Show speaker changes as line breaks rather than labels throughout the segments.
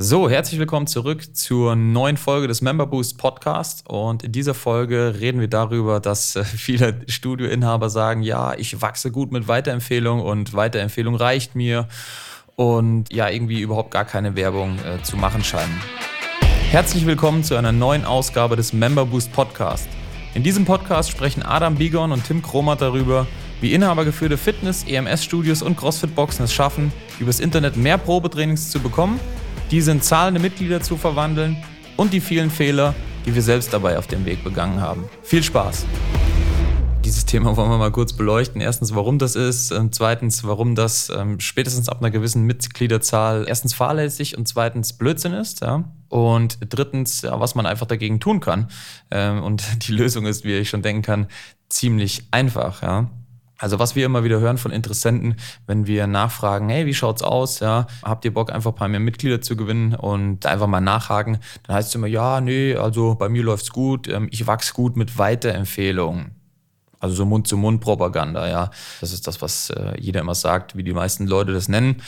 So, herzlich willkommen zurück zur neuen Folge des Member Boost Podcast. Und in dieser Folge reden wir darüber, dass äh, viele Studioinhaber sagen, ja, ich wachse gut mit Weiterempfehlung und Weiterempfehlung reicht mir und ja, irgendwie überhaupt gar keine Werbung äh, zu machen scheinen. Herzlich willkommen zu einer neuen Ausgabe des Member Boost Podcast. In diesem Podcast sprechen Adam Bigon und Tim Kromat darüber, wie inhabergeführte Fitness-, EMS-Studios und CrossFit-Boxen es schaffen, übers Internet mehr Probetrainings zu bekommen diese in zahlende Mitglieder zu verwandeln und die vielen Fehler, die wir selbst dabei auf dem Weg begangen haben. Viel Spaß! Dieses Thema wollen wir mal kurz beleuchten. Erstens, warum das ist. Und zweitens, warum das ähm, spätestens ab einer gewissen Mitgliederzahl erstens fahrlässig und zweitens Blödsinn ist. Ja? Und drittens, ja, was man einfach dagegen tun kann. Ähm, und die Lösung ist, wie ich schon denken kann, ziemlich einfach. Ja? Also was wir immer wieder hören von Interessenten, wenn wir nachfragen, hey, wie schaut's aus? Ja, habt ihr Bock, einfach ein paar mehr Mitglieder zu gewinnen und einfach mal nachhaken? Dann heißt es immer, ja, nee, also bei mir läuft's gut, ähm, ich wachs gut mit Weiterempfehlungen. Also so Mund-zu-Mund-Propaganda, ja. Das ist das, was äh, jeder immer sagt, wie die meisten Leute das nennen.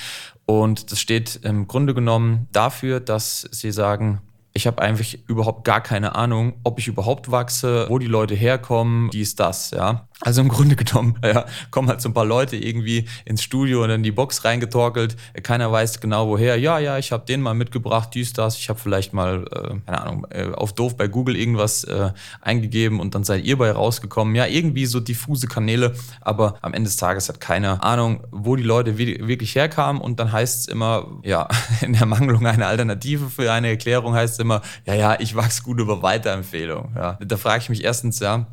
Und das steht im Grunde genommen dafür, dass sie sagen, ich habe eigentlich überhaupt gar keine Ahnung, ob ich überhaupt wachse, wo die Leute herkommen, dies, das, ja. Also im Grunde genommen, ja, kommen halt so ein paar Leute irgendwie ins Studio und in die Box reingetorkelt. Keiner weiß genau woher. Ja, ja, ich habe den mal mitgebracht, dies, das. Ich habe vielleicht mal, äh, keine Ahnung, äh, auf doof bei Google irgendwas äh, eingegeben und dann seid ihr bei rausgekommen. Ja, irgendwie so diffuse Kanäle, aber am Ende des Tages hat keiner Ahnung, wo die Leute wirklich herkamen und dann heißt es immer, ja, in der Mangelung einer Alternative für eine Erklärung heißt es immer, ja, ja, ich wachse gut über Weiterempfehlung. Ja. Da frage ich mich erstens, ja,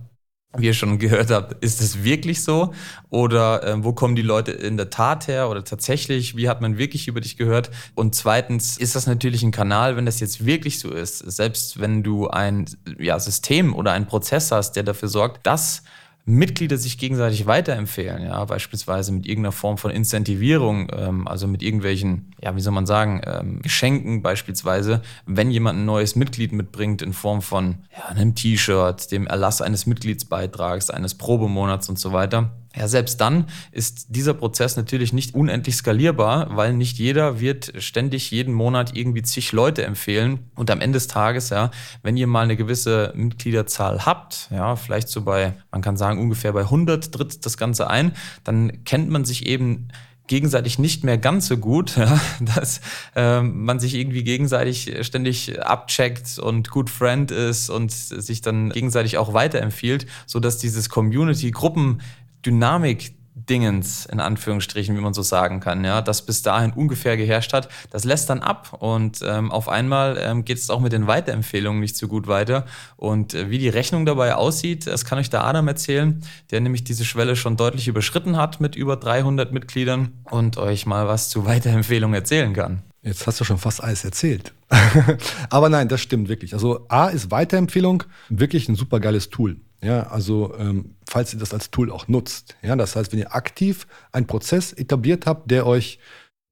wie ihr schon gehört habt, ist es wirklich so? Oder äh, wo kommen die Leute in der Tat her? Oder tatsächlich, wie hat man wirklich über dich gehört? Und zweitens, ist das natürlich ein Kanal, wenn das jetzt wirklich so ist, selbst wenn du ein ja, System oder einen Prozess hast, der dafür sorgt, dass Mitglieder sich gegenseitig weiterempfehlen, ja, beispielsweise mit irgendeiner Form von Incentivierung, ähm, also mit irgendwelchen, ja, wie soll man sagen, ähm, Geschenken beispielsweise, wenn jemand ein neues Mitglied mitbringt in Form von ja, einem T-Shirt, dem Erlass eines Mitgliedsbeitrags, eines Probemonats und so weiter, ja, selbst dann ist dieser Prozess natürlich nicht unendlich skalierbar, weil nicht jeder wird ständig jeden Monat irgendwie zig Leute empfehlen. Und am Ende des Tages, ja, wenn ihr mal eine gewisse Mitgliederzahl habt, ja, vielleicht so bei, man kann sagen, ungefähr bei 100 tritt das Ganze ein, dann kennt man sich eben gegenseitig nicht mehr ganz so gut, ja, dass äh, man sich irgendwie gegenseitig ständig abcheckt und gut Friend ist und sich dann gegenseitig auch weiterempfiehlt, so dass dieses Community-Gruppen Dynamik Dingens, in Anführungsstrichen, wie man so sagen kann, ja, das bis dahin ungefähr geherrscht hat, das lässt dann ab und ähm, auf einmal ähm, geht es auch mit den Weiterempfehlungen nicht so gut weiter. Und äh, wie die Rechnung dabei aussieht, das kann euch der Adam erzählen, der nämlich diese Schwelle schon deutlich überschritten hat mit über 300 Mitgliedern und euch mal was zu Weiterempfehlungen erzählen kann.
Jetzt hast du schon fast alles erzählt. Aber nein, das stimmt wirklich. Also A ist Weiterempfehlung wirklich ein super geiles Tool. Ja, also ähm, falls ihr das als Tool auch nutzt. Ja, das heißt, wenn ihr aktiv einen Prozess etabliert habt, der euch,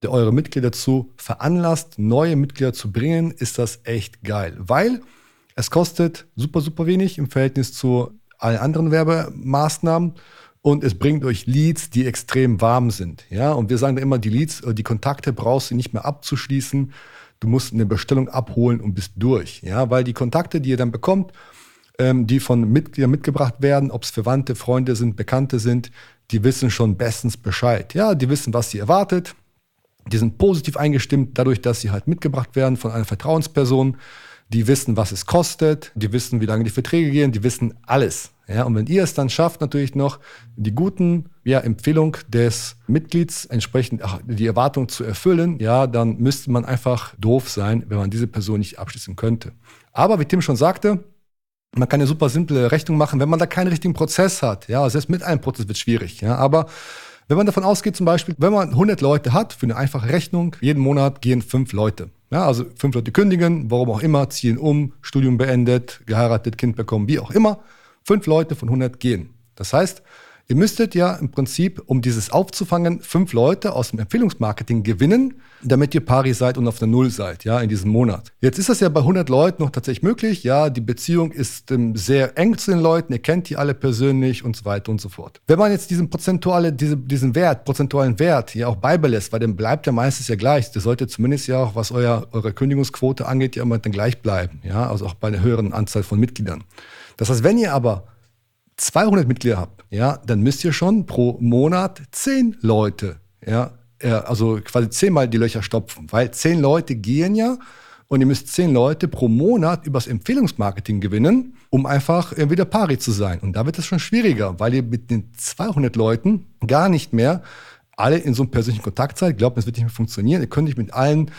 der eure Mitglieder dazu veranlasst, neue Mitglieder zu bringen, ist das echt geil. Weil es kostet super, super wenig im Verhältnis zu allen anderen Werbemaßnahmen und es bringt euch Leads, die extrem warm sind. Ja, und wir sagen da immer, die Leads, äh, die Kontakte brauchst du nicht mehr abzuschließen. Du musst eine Bestellung abholen und bist durch. Ja, weil die Kontakte, die ihr dann bekommt, ähm, die von Mitgliedern mitgebracht werden, ob es Verwandte, Freunde sind, Bekannte sind, die wissen schon bestens Bescheid. Ja, die wissen, was sie erwartet. Die sind positiv eingestimmt, dadurch, dass sie halt mitgebracht werden von einer Vertrauensperson. Die wissen, was es kostet, die wissen, wie lange die Verträge gehen, die wissen alles. Ja, und wenn ihr es dann schafft, natürlich noch die guten ja, Empfehlung des Mitglieds entsprechend ach, die Erwartung zu erfüllen, ja, dann müsste man einfach doof sein, wenn man diese Person nicht abschließen könnte. Aber wie Tim schon sagte, man kann eine super simple Rechnung machen, wenn man da keinen richtigen Prozess hat. Ja, selbst mit einem Prozess wird schwierig. Ja, aber wenn man davon ausgeht, zum Beispiel, wenn man 100 Leute hat für eine einfache Rechnung, jeden Monat gehen fünf Leute. Ja, also fünf Leute kündigen, warum auch immer, ziehen um, Studium beendet, geheiratet, Kind bekommen, wie auch immer. Fünf Leute von 100 gehen. Das heißt, Ihr müsstet ja im Prinzip, um dieses aufzufangen, fünf Leute aus dem Empfehlungsmarketing gewinnen, damit ihr pari seid und auf der Null seid, ja, in diesem Monat. Jetzt ist das ja bei 100 Leuten noch tatsächlich möglich, ja, die Beziehung ist ähm, sehr eng zu den Leuten, ihr kennt die alle persönlich und so weiter und so fort. Wenn man jetzt diesen prozentuale, diese, diesen Wert, prozentualen Wert ja auch beibelässt, weil dann bleibt ja meistens ja gleich, das sollte zumindest ja auch, was euer, eure Kündigungsquote angeht, ja immer dann gleich bleiben, ja, also auch bei einer höheren Anzahl von Mitgliedern. Das heißt, wenn ihr aber 200 Mitglieder habt, ja, dann müsst ihr schon pro Monat 10 Leute, ja, also quasi zehnmal die Löcher stopfen, weil 10 Leute gehen ja und ihr müsst 10 Leute pro Monat übers Empfehlungsmarketing gewinnen, um einfach wieder pari zu sein. Und da wird es schon schwieriger, weil ihr mit den 200 Leuten gar nicht mehr alle in so einem persönlichen Kontakt seid. Glaubt, das wird nicht mehr funktionieren. Ihr könnt nicht mit allen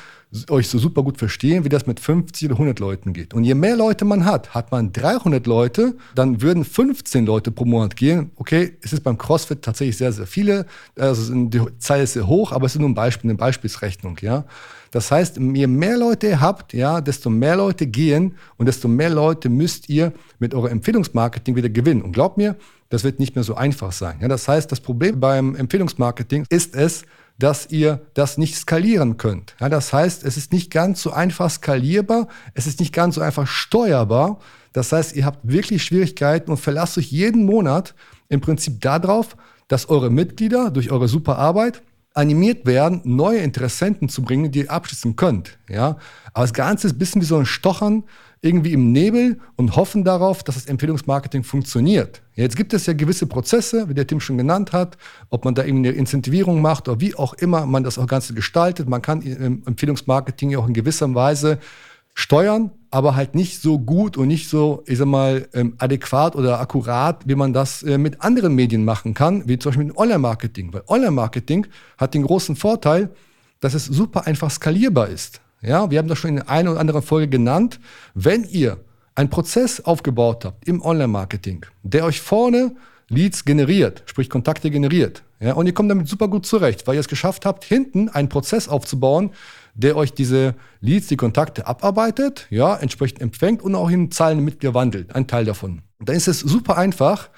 euch so super gut verstehen, wie das mit 50 oder 100 Leuten geht. Und je mehr Leute man hat, hat man 300 Leute, dann würden 15 Leute pro Monat gehen. Okay, es ist beim CrossFit tatsächlich sehr, sehr viele. Also die Zahl ist sehr hoch, aber es ist nur ein Beispiel, eine Beispielsrechnung, ja. Das heißt, je mehr Leute ihr habt, ja, desto mehr Leute gehen und desto mehr Leute müsst ihr mit eurem Empfehlungsmarketing wieder gewinnen. Und glaubt mir, das wird nicht mehr so einfach sein. Ja, das heißt, das Problem beim Empfehlungsmarketing ist es, dass ihr das nicht skalieren könnt. Ja, das heißt, es ist nicht ganz so einfach skalierbar, es ist nicht ganz so einfach steuerbar. Das heißt, ihr habt wirklich Schwierigkeiten und verlasst euch jeden Monat im Prinzip darauf, dass eure Mitglieder durch eure super Arbeit animiert werden, neue Interessenten zu bringen, die ihr abschließen könnt. Ja? Aber das Ganze ist ein bisschen wie so ein Stochern irgendwie im Nebel und hoffen darauf, dass das Empfehlungsmarketing funktioniert. Jetzt gibt es ja gewisse Prozesse, wie der Tim schon genannt hat, ob man da irgendwie eine Incentivierung macht oder wie auch immer man das auch Ganze gestaltet. Man kann im Empfehlungsmarketing ja auch in gewisser Weise steuern, aber halt nicht so gut und nicht so, ich sag mal, ähm, adäquat oder akkurat, wie man das äh, mit anderen Medien machen kann, wie zum Beispiel mit Online-Marketing. Weil Online-Marketing hat den großen Vorteil, dass es super einfach skalierbar ist. Ja, wir haben das schon in der einen oder anderen Folge genannt. Wenn ihr einen Prozess aufgebaut habt im Online-Marketing, der euch vorne Leads generiert, sprich Kontakte generiert, ja, und ihr kommt damit super gut zurecht, weil ihr es geschafft habt, hinten einen Prozess aufzubauen, der euch diese Leads, die Kontakte abarbeitet, ja, entsprechend empfängt und auch in Zahlen Mitglieder wandelt, ein Teil davon. Und dann ist es super einfach,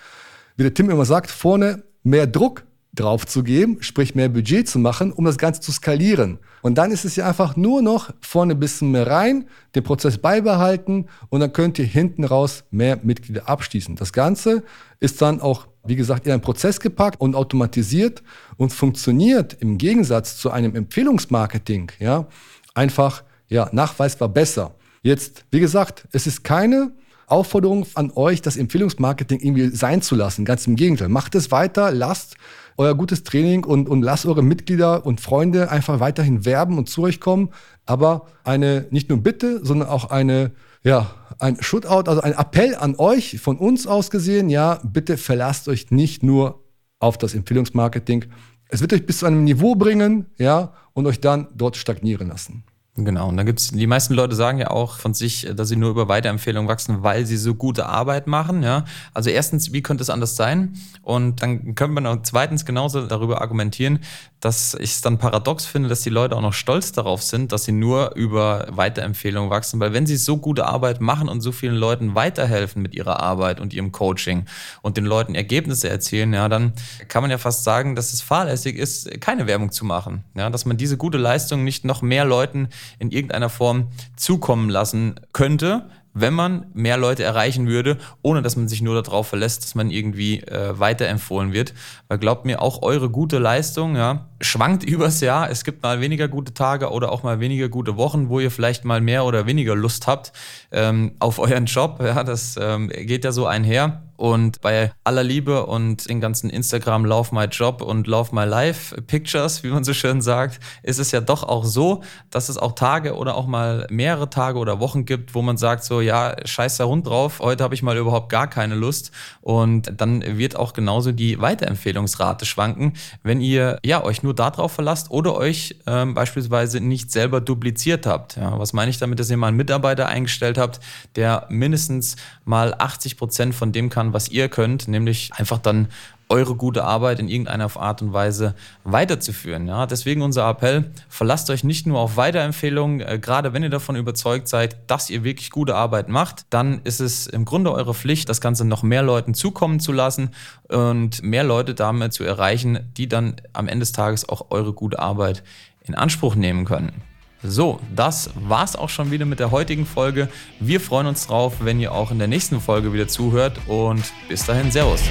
wie der Tim immer sagt, vorne mehr Druck drauf zu geben, sprich mehr Budget zu machen, um das Ganze zu skalieren. Und dann ist es ja einfach nur noch vorne ein bisschen mehr rein, den Prozess beibehalten und dann könnt ihr hinten raus mehr Mitglieder abschließen. Das Ganze ist dann auch, wie gesagt, in einen Prozess gepackt und automatisiert und funktioniert im Gegensatz zu einem Empfehlungsmarketing, ja, einfach, ja, nachweisbar besser. Jetzt, wie gesagt, es ist keine Aufforderung an euch, das Empfehlungsmarketing irgendwie sein zu lassen. Ganz im Gegenteil. Macht es weiter, lasst euer gutes Training und, und lasst eure Mitglieder und Freunde einfach weiterhin werben und zu euch kommen. Aber eine, nicht nur Bitte, sondern auch eine, ja, ein Shootout, also ein Appell an euch von uns aus gesehen, ja, bitte verlasst euch nicht nur auf das Empfehlungsmarketing. Es wird euch bis zu einem Niveau bringen, ja, und euch dann dort stagnieren lassen.
Genau, und dann gibt es, die meisten Leute sagen ja auch von sich, dass sie nur über Weiterempfehlungen wachsen, weil sie so gute Arbeit machen. Ja? Also erstens, wie könnte es anders sein? Und dann können wir noch zweitens genauso darüber argumentieren, dass ich es dann paradox finde, dass die Leute auch noch stolz darauf sind, dass sie nur über Weiterempfehlungen wachsen, weil wenn sie so gute Arbeit machen und so vielen Leuten weiterhelfen mit ihrer Arbeit und ihrem Coaching und den Leuten Ergebnisse erzählen, ja, dann kann man ja fast sagen, dass es fahrlässig ist, keine Werbung zu machen, ja, dass man diese gute Leistung nicht noch mehr Leuten in irgendeiner Form zukommen lassen könnte, wenn man mehr Leute erreichen würde, ohne dass man sich nur darauf verlässt, dass man irgendwie äh, weiterempfohlen wird. Weil glaubt mir, auch eure gute Leistung ja, schwankt übers Jahr. Es gibt mal weniger gute Tage oder auch mal weniger gute Wochen, wo ihr vielleicht mal mehr oder weniger Lust habt ähm, auf euren Job. Ja, das ähm, geht ja so einher. Und bei aller Liebe und den ganzen Instagram Love My Job und Love My Life Pictures, wie man so schön sagt, ist es ja doch auch so, dass es auch Tage oder auch mal mehrere Tage oder Wochen gibt, wo man sagt so, ja, scheiß da rund drauf, heute habe ich mal überhaupt gar keine Lust. Und dann wird auch genauso die Weiterempfehlungsrate schwanken, wenn ihr ja euch nur darauf verlasst oder euch ähm, beispielsweise nicht selber dupliziert habt. Ja, was meine ich damit, dass ihr mal einen Mitarbeiter eingestellt habt, der mindestens mal 80 Prozent von dem kann, daran, was ihr könnt, nämlich einfach dann eure gute Arbeit in irgendeiner Art und Weise weiterzuführen. Ja, deswegen unser Appell, verlasst euch nicht nur auf Weiterempfehlungen, äh, gerade wenn ihr davon überzeugt seid, dass ihr wirklich gute Arbeit macht, dann ist es im Grunde eure Pflicht, das Ganze noch mehr Leuten zukommen zu lassen und mehr Leute damit zu erreichen, die dann am Ende des Tages auch eure gute Arbeit in Anspruch nehmen können. So, das war's auch schon wieder mit der heutigen Folge. Wir freuen uns drauf, wenn ihr auch in der nächsten Folge wieder zuhört und bis dahin, Servus.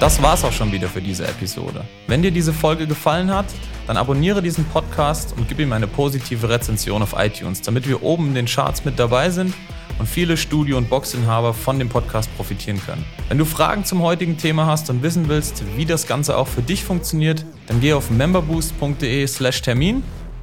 Das war's auch schon wieder für diese Episode. Wenn dir diese Folge gefallen hat, dann abonniere diesen Podcast und gib ihm eine positive Rezension auf iTunes, damit wir oben in den Charts mit dabei sind und viele Studio- und Boxinhaber von dem Podcast profitieren können. Wenn du Fragen zum heutigen Thema hast und wissen willst, wie das Ganze auch für dich funktioniert, dann geh auf memberboost.de/termin